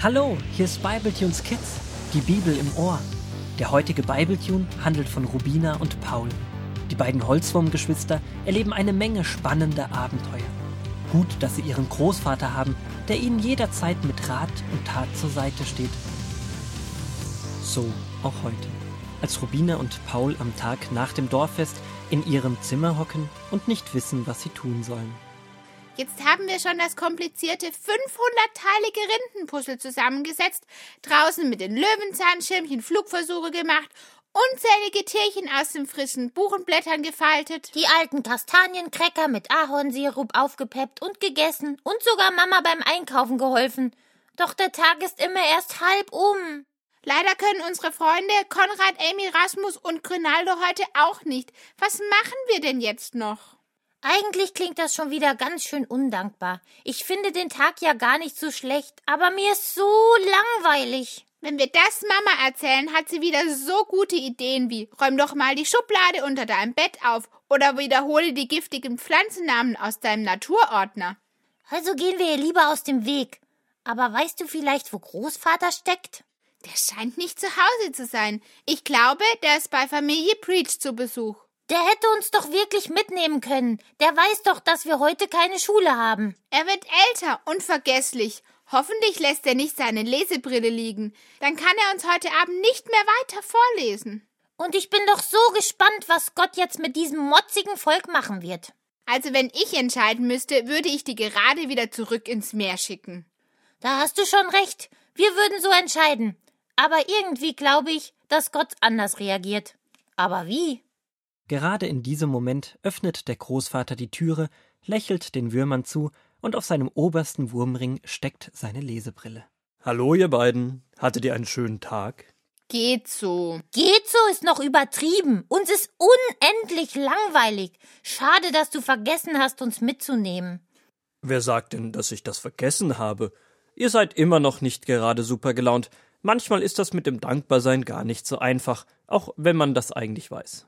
Hallo, hier ist Bibletunes Kids, die Bibel im Ohr. Der heutige Bibletune handelt von Rubina und Paul. Die beiden Holzwurmgeschwister erleben eine Menge spannender Abenteuer. Gut, dass sie ihren Großvater haben, der ihnen jederzeit mit Rat und Tat zur Seite steht. So auch heute, als Rubina und Paul am Tag nach dem Dorffest in ihrem Zimmer hocken und nicht wissen, was sie tun sollen. Jetzt haben wir schon das komplizierte 500-teilige Rindenpuzzle zusammengesetzt, draußen mit den Löwenzahnschirmchen Flugversuche gemacht, unzählige Tierchen aus den frischen Buchenblättern gefaltet, die alten Kastaniencracker mit Ahornsirup aufgepeppt und gegessen und sogar Mama beim Einkaufen geholfen. Doch der Tag ist immer erst halb um. Leider können unsere Freunde Konrad, Amy, Rasmus und Grinaldo heute auch nicht. Was machen wir denn jetzt noch? Eigentlich klingt das schon wieder ganz schön undankbar. Ich finde den Tag ja gar nicht so schlecht, aber mir ist so langweilig. Wenn wir das Mama erzählen, hat sie wieder so gute Ideen wie räum doch mal die Schublade unter deinem Bett auf oder wiederhole die giftigen Pflanzennamen aus deinem Naturordner. Also gehen wir ihr lieber aus dem Weg. Aber weißt du vielleicht, wo Großvater steckt? Der scheint nicht zu Hause zu sein. Ich glaube, der ist bei Familie Preach zu Besuch. Der hätte uns doch wirklich mitnehmen können. Der weiß doch, dass wir heute keine Schule haben. Er wird älter, unvergesslich. Hoffentlich lässt er nicht seine Lesebrille liegen. Dann kann er uns heute Abend nicht mehr weiter vorlesen. Und ich bin doch so gespannt, was Gott jetzt mit diesem motzigen Volk machen wird. Also wenn ich entscheiden müsste, würde ich die gerade wieder zurück ins Meer schicken. Da hast du schon recht. Wir würden so entscheiden. Aber irgendwie glaube ich, dass Gott anders reagiert. Aber wie? Gerade in diesem Moment öffnet der Großvater die Türe, lächelt den Würmern zu und auf seinem obersten Wurmring steckt seine Lesebrille. Hallo, ihr beiden. Hattet ihr einen schönen Tag? Geht so. Geht so ist noch übertrieben. Uns ist unendlich langweilig. Schade, dass du vergessen hast, uns mitzunehmen. Wer sagt denn, dass ich das vergessen habe? Ihr seid immer noch nicht gerade super gelaunt. Manchmal ist das mit dem Dankbarsein gar nicht so einfach, auch wenn man das eigentlich weiß.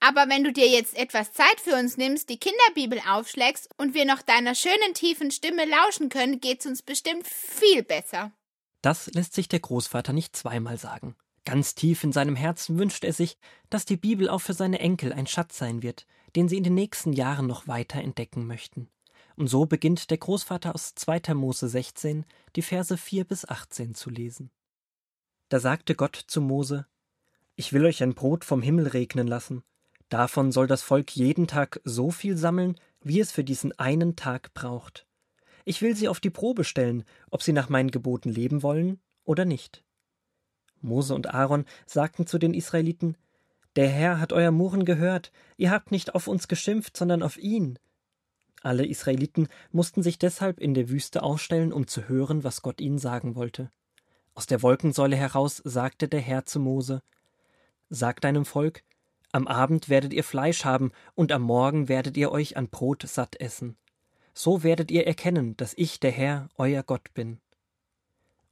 Aber wenn du dir jetzt etwas Zeit für uns nimmst, die Kinderbibel aufschlägst und wir noch deiner schönen tiefen Stimme lauschen können, geht's uns bestimmt viel besser. Das lässt sich der Großvater nicht zweimal sagen. Ganz tief in seinem Herzen wünscht er sich, dass die Bibel auch für seine Enkel ein Schatz sein wird, den sie in den nächsten Jahren noch weiter entdecken möchten. Und so beginnt der Großvater aus 2. Mose 16 die Verse 4 bis 18 zu lesen. Da sagte Gott zu Mose: Ich will euch ein Brot vom Himmel regnen lassen, Davon soll das Volk jeden Tag so viel sammeln, wie es für diesen einen Tag braucht. Ich will sie auf die Probe stellen, ob sie nach meinen Geboten leben wollen oder nicht. Mose und Aaron sagten zu den Israeliten Der Herr hat euer Murren gehört, ihr habt nicht auf uns geschimpft, sondern auf ihn. Alle Israeliten mussten sich deshalb in der Wüste aufstellen, um zu hören, was Gott ihnen sagen wollte. Aus der Wolkensäule heraus sagte der Herr zu Mose Sag deinem Volk, am Abend werdet ihr Fleisch haben, und am Morgen werdet ihr euch an Brot satt essen. So werdet ihr erkennen, dass ich der Herr, euer Gott bin.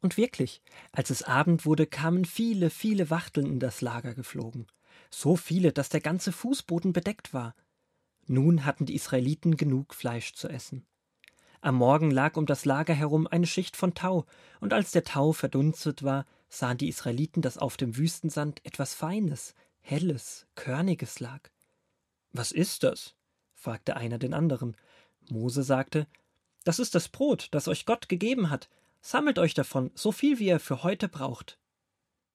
Und wirklich, als es Abend wurde, kamen viele, viele Wachteln in das Lager geflogen. So viele, dass der ganze Fußboden bedeckt war. Nun hatten die Israeliten genug Fleisch zu essen. Am Morgen lag um das Lager herum eine Schicht von Tau, und als der Tau verdunstet war, sahen die Israeliten, dass auf dem Wüstensand etwas Feines, helles, körniges lag. Was ist das? fragte einer den anderen. Mose sagte, Das ist das Brot, das euch Gott gegeben hat. Sammelt euch davon, so viel wie ihr für heute braucht.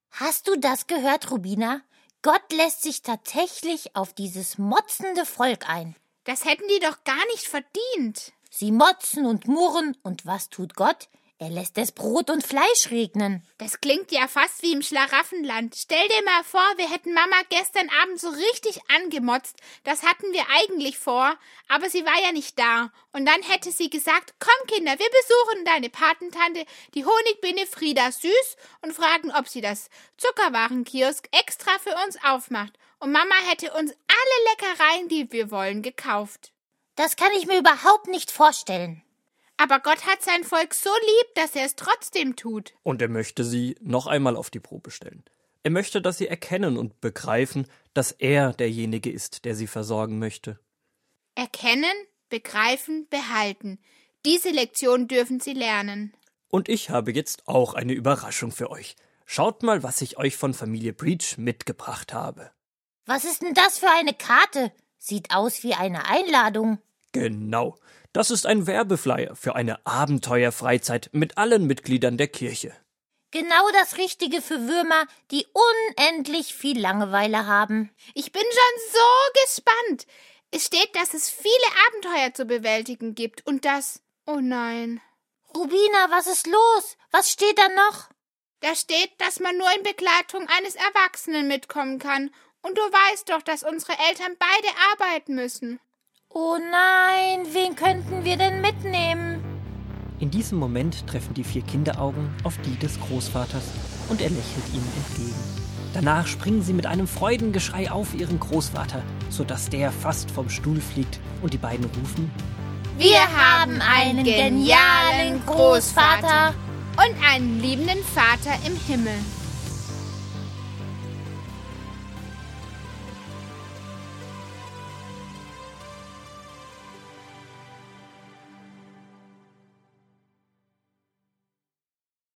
Hast du das gehört, Rubina? Gott lässt sich tatsächlich auf dieses motzende Volk ein. Das hätten die doch gar nicht verdient. Sie motzen und murren, und was tut Gott? Er lässt es Brot und Fleisch regnen. Das klingt ja fast wie im Schlaraffenland. Stell dir mal vor, wir hätten Mama gestern Abend so richtig angemotzt. Das hatten wir eigentlich vor, aber sie war ja nicht da. Und dann hätte sie gesagt, komm Kinder, wir besuchen deine Patentante, die Honigbiene Frieda Süß und fragen, ob sie das Zuckerwarenkiosk extra für uns aufmacht. Und Mama hätte uns alle Leckereien, die wir wollen, gekauft. Das kann ich mir überhaupt nicht vorstellen. Aber Gott hat sein Volk so lieb, dass er es trotzdem tut. Und er möchte sie noch einmal auf die Probe stellen. Er möchte, dass sie erkennen und begreifen, dass er derjenige ist, der sie versorgen möchte. Erkennen, begreifen, behalten. Diese Lektion dürfen sie lernen. Und ich habe jetzt auch eine Überraschung für euch. Schaut mal, was ich euch von Familie Breach mitgebracht habe. Was ist denn das für eine Karte? Sieht aus wie eine Einladung. Genau. Das ist ein Werbeflyer für eine Abenteuerfreizeit mit allen Mitgliedern der Kirche. Genau das Richtige für Würmer, die unendlich viel Langeweile haben. Ich bin schon so gespannt. Es steht, dass es viele Abenteuer zu bewältigen gibt und das. Oh nein. Rubina, was ist los? Was steht da noch? Da steht, dass man nur in Begleitung eines Erwachsenen mitkommen kann. Und du weißt doch, dass unsere Eltern beide arbeiten müssen. Oh nein, wen könnten wir denn mitnehmen? In diesem Moment treffen die vier Kinderaugen auf die des Großvaters und er lächelt ihnen entgegen. Danach springen sie mit einem Freudengeschrei auf ihren Großvater, sodass der fast vom Stuhl fliegt und die beiden rufen: Wir haben einen genialen Großvater und einen liebenden Vater im Himmel.